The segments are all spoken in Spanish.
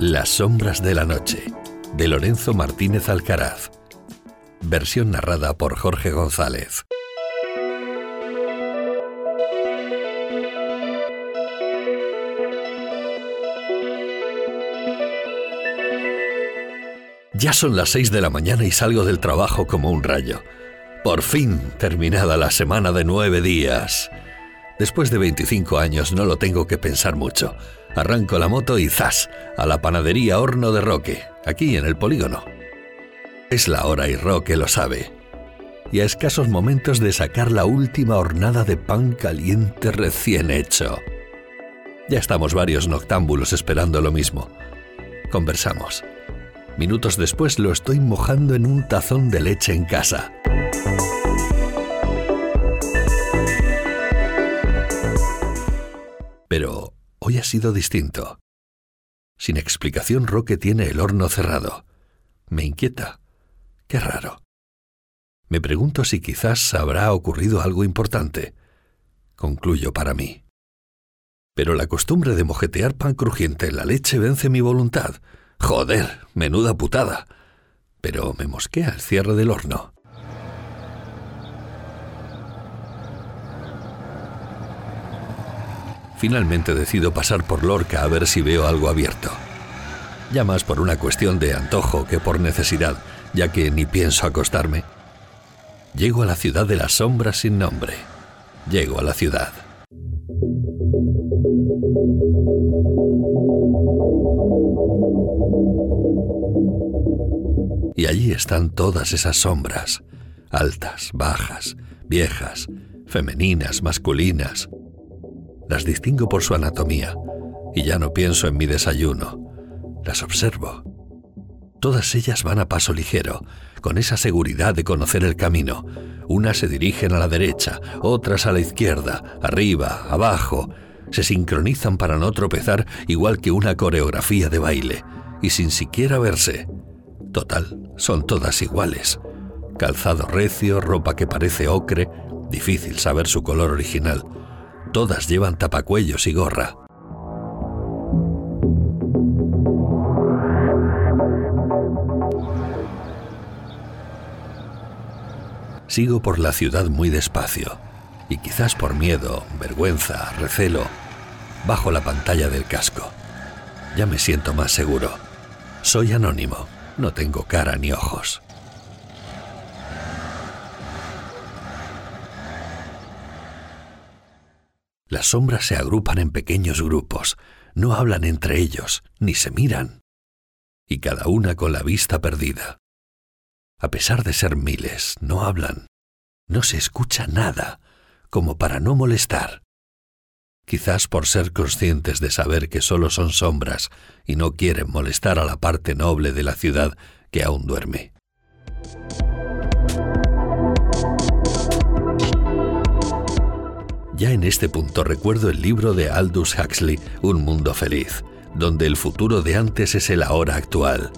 Las sombras de la noche, de Lorenzo Martínez Alcaraz. Versión narrada por Jorge González. Ya son las seis de la mañana y salgo del trabajo como un rayo. Por fin terminada la semana de nueve días. Después de 25 años no lo tengo que pensar mucho. Arranco la moto y ¡zas! a la panadería Horno de Roque, aquí en el polígono. Es la hora y Roque lo sabe. Y a escasos momentos de sacar la última hornada de pan caliente recién hecho. Ya estamos varios noctámbulos esperando lo mismo. Conversamos. Minutos después lo estoy mojando en un tazón de leche en casa. Sido distinto. Sin explicación, Roque tiene el horno cerrado. Me inquieta. Qué raro. Me pregunto si quizás habrá ocurrido algo importante. Concluyo para mí. Pero la costumbre de mojetear pan crujiente en la leche vence mi voluntad. Joder, menuda putada. Pero me mosquea el cierre del horno. Finalmente decido pasar por Lorca a ver si veo algo abierto. Ya más por una cuestión de antojo que por necesidad, ya que ni pienso acostarme. Llego a la ciudad de las sombras sin nombre. Llego a la ciudad. Y allí están todas esas sombras, altas, bajas, viejas, femeninas, masculinas. Las distingo por su anatomía y ya no pienso en mi desayuno. Las observo. Todas ellas van a paso ligero, con esa seguridad de conocer el camino. Unas se dirigen a la derecha, otras a la izquierda, arriba, abajo. Se sincronizan para no tropezar igual que una coreografía de baile, y sin siquiera verse. Total, son todas iguales. Calzado recio, ropa que parece ocre, difícil saber su color original. Todas llevan tapacuellos y gorra. Sigo por la ciudad muy despacio, y quizás por miedo, vergüenza, recelo, bajo la pantalla del casco. Ya me siento más seguro. Soy anónimo, no tengo cara ni ojos. Las sombras se agrupan en pequeños grupos, no hablan entre ellos, ni se miran, y cada una con la vista perdida. A pesar de ser miles, no hablan, no se escucha nada, como para no molestar. Quizás por ser conscientes de saber que solo son sombras y no quieren molestar a la parte noble de la ciudad que aún duerme. Ya en este punto recuerdo el libro de Aldous Huxley, Un Mundo Feliz, donde el futuro de antes es el ahora actual.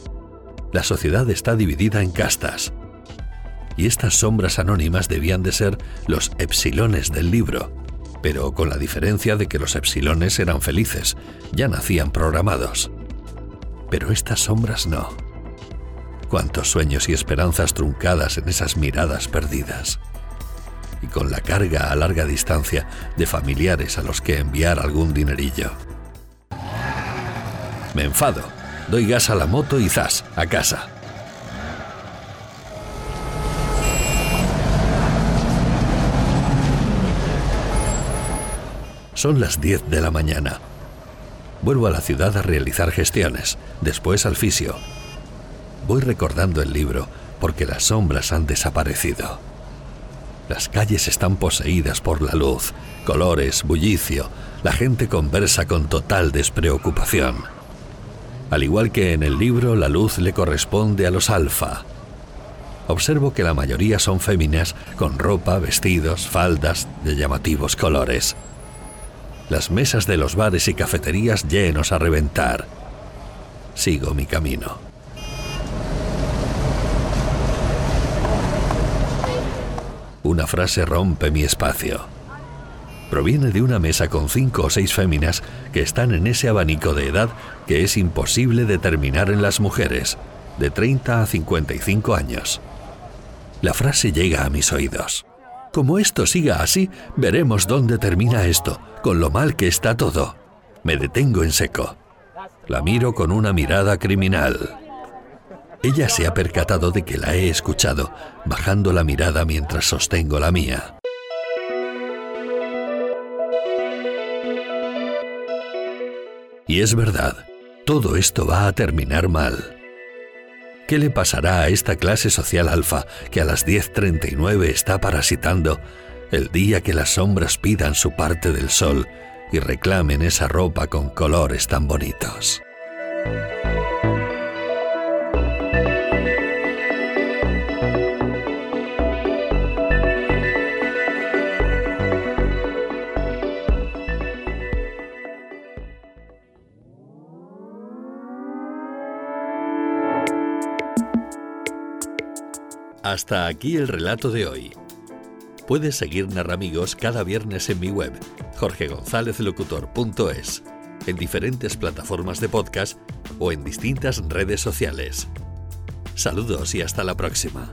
La sociedad está dividida en castas. Y estas sombras anónimas debían de ser los epsilones del libro, pero con la diferencia de que los epsilones eran felices, ya nacían programados. Pero estas sombras no. Cuántos sueños y esperanzas truncadas en esas miradas perdidas. Con la carga a larga distancia de familiares a los que enviar algún dinerillo. Me enfado, doy gas a la moto y zas, a casa. Son las 10 de la mañana. Vuelvo a la ciudad a realizar gestiones, después al fisio. Voy recordando el libro porque las sombras han desaparecido. Las calles están poseídas por la luz, colores, bullicio. La gente conversa con total despreocupación. Al igual que en el libro, la luz le corresponde a los alfa. Observo que la mayoría son féminas con ropa, vestidos, faldas de llamativos colores. Las mesas de los bares y cafeterías llenos a reventar. Sigo mi camino. Una frase rompe mi espacio. Proviene de una mesa con cinco o seis féminas que están en ese abanico de edad que es imposible determinar en las mujeres, de 30 a 55 años. La frase llega a mis oídos. Como esto siga así, veremos dónde termina esto, con lo mal que está todo. Me detengo en seco. La miro con una mirada criminal. Ella se ha percatado de que la he escuchado, bajando la mirada mientras sostengo la mía. Y es verdad, todo esto va a terminar mal. ¿Qué le pasará a esta clase social alfa que a las 10.39 está parasitando el día que las sombras pidan su parte del sol y reclamen esa ropa con colores tan bonitos? Hasta aquí el relato de hoy. Puedes seguir Narramigos cada viernes en mi web, jorgegonzalezlocutor.es, en diferentes plataformas de podcast o en distintas redes sociales. Saludos y hasta la próxima.